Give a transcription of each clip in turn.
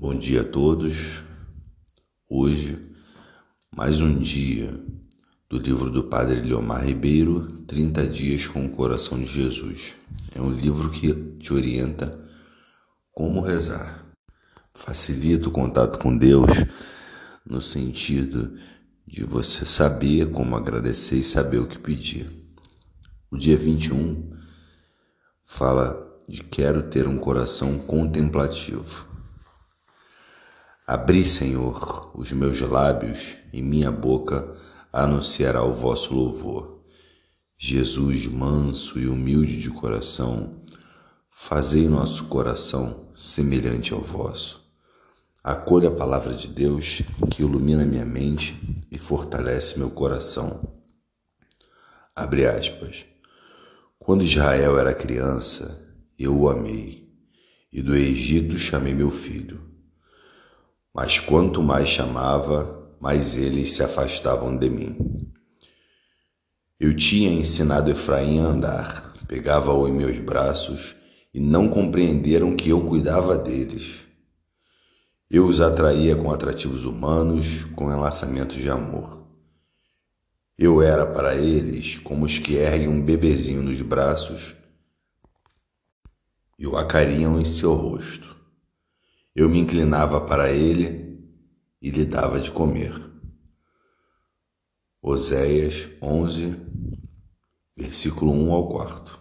Bom dia a todos. Hoje, mais um dia do livro do Padre Leomar Ribeiro, 30 Dias com o Coração de Jesus. É um livro que te orienta como rezar. Facilita o contato com Deus no sentido de você saber como agradecer e saber o que pedir. O dia 21 fala de quero ter um coração contemplativo. Abri, Senhor, os meus lábios e minha boca anunciará o vosso louvor. Jesus, manso e humilde de coração, fazei nosso coração semelhante ao vosso. Acolha a palavra de Deus que ilumina minha mente e fortalece meu coração. Abre aspas. Quando Israel era criança, eu o amei, e do Egito chamei meu filho. Mas quanto mais chamava, mais eles se afastavam de mim. Eu tinha ensinado Efraim a andar, pegava-o em meus braços e não compreenderam que eu cuidava deles. Eu os atraía com atrativos humanos, com enlaçamentos de amor. Eu era para eles como os que erguem um bebezinho nos braços e o acariam em seu rosto. Eu me inclinava para ele e lhe dava de comer. Oséias 11, versículo 1 ao 4.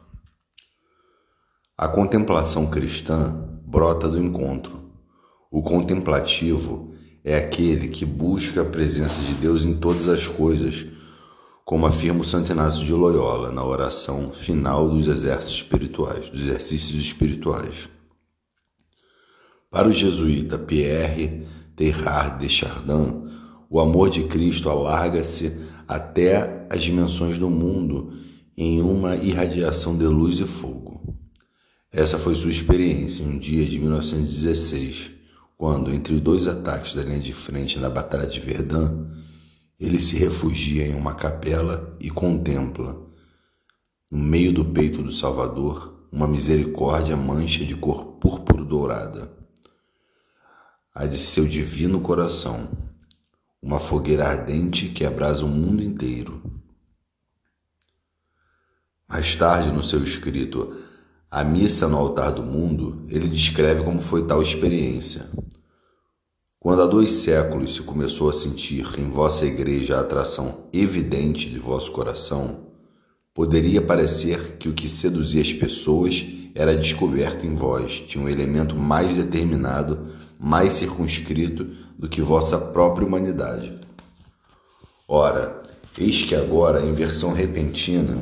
A contemplação cristã brota do encontro. O contemplativo é aquele que busca a presença de Deus em todas as coisas, como afirma o Santo Inácio de Loyola na oração final dos exércitos espirituais, dos exercícios espirituais. Para o jesuíta Pierre Teilhard de Chardin, o amor de Cristo alarga-se até as dimensões do mundo em uma irradiação de luz e fogo. Essa foi sua experiência em um dia de 1916, quando, entre dois ataques da linha de frente na Batalha de Verdun, ele se refugia em uma capela e contempla, no meio do peito do Salvador, uma misericórdia mancha de cor púrpura dourada a de seu divino coração, uma fogueira ardente que abrasa o mundo inteiro. Mais tarde, no seu escrito A Missa no Altar do Mundo, ele descreve como foi tal experiência. Quando há dois séculos se começou a sentir em vossa igreja a atração evidente de vosso coração, poderia parecer que o que seduzia as pessoas era descoberto em vós de um elemento mais determinado mais circunscrito do que vossa própria humanidade. Ora, eis que agora, em versão repentina,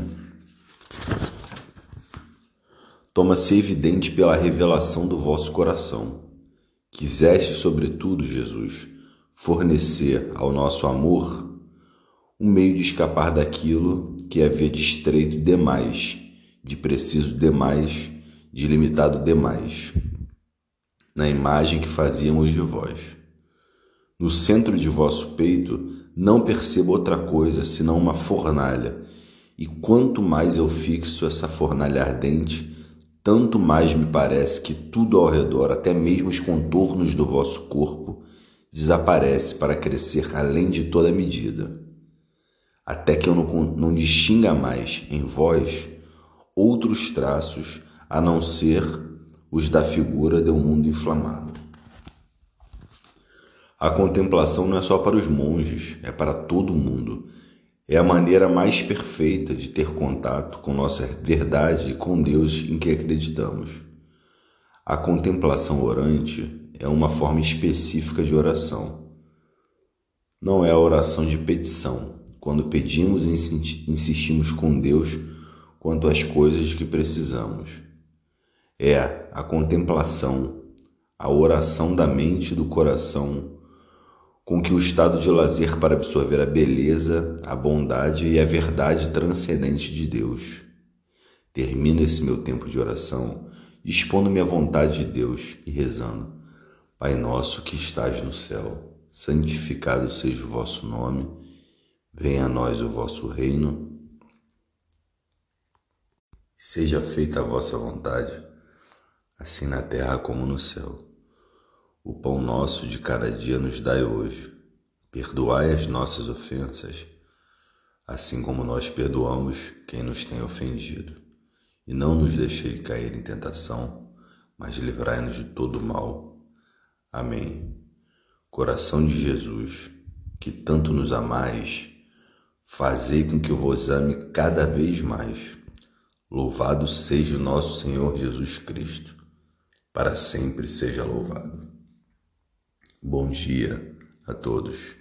toma-se evidente pela revelação do vosso coração. Quiseste, sobretudo, Jesus, fornecer ao nosso amor um meio de escapar daquilo que havia de estreito demais, de preciso demais, de limitado demais na imagem que fazíamos de vós. No centro de vosso peito não percebo outra coisa senão uma fornalha, e quanto mais eu fixo essa fornalha ardente, tanto mais me parece que tudo ao redor, até mesmo os contornos do vosso corpo, desaparece para crescer além de toda medida, até que eu não, não distinga mais em vós outros traços a não ser os da figura de um mundo inflamado. A contemplação não é só para os monges, é para todo mundo. É a maneira mais perfeita de ter contato com nossa verdade e com Deus em que acreditamos. A contemplação orante é uma forma específica de oração. Não é a oração de petição, quando pedimos e insistimos com Deus quanto às coisas que precisamos é a contemplação, a oração da mente e do coração, com que o estado de lazer para absorver a beleza, a bondade e a verdade transcendente de Deus. Termino esse meu tempo de oração expondo-me à vontade de Deus e rezando: Pai nosso que estás no céu, santificado seja o vosso nome, venha a nós o vosso reino, seja feita a vossa vontade assim na terra como no céu. O pão nosso de cada dia nos dai hoje. Perdoai as nossas ofensas, assim como nós perdoamos quem nos tem ofendido. E não nos deixei cair em tentação, mas livrai-nos de todo mal. Amém. Coração de Jesus, que tanto nos amais, fazei com que eu vos ame cada vez mais. Louvado seja o nosso Senhor Jesus Cristo, para sempre seja louvado. Bom dia a todos.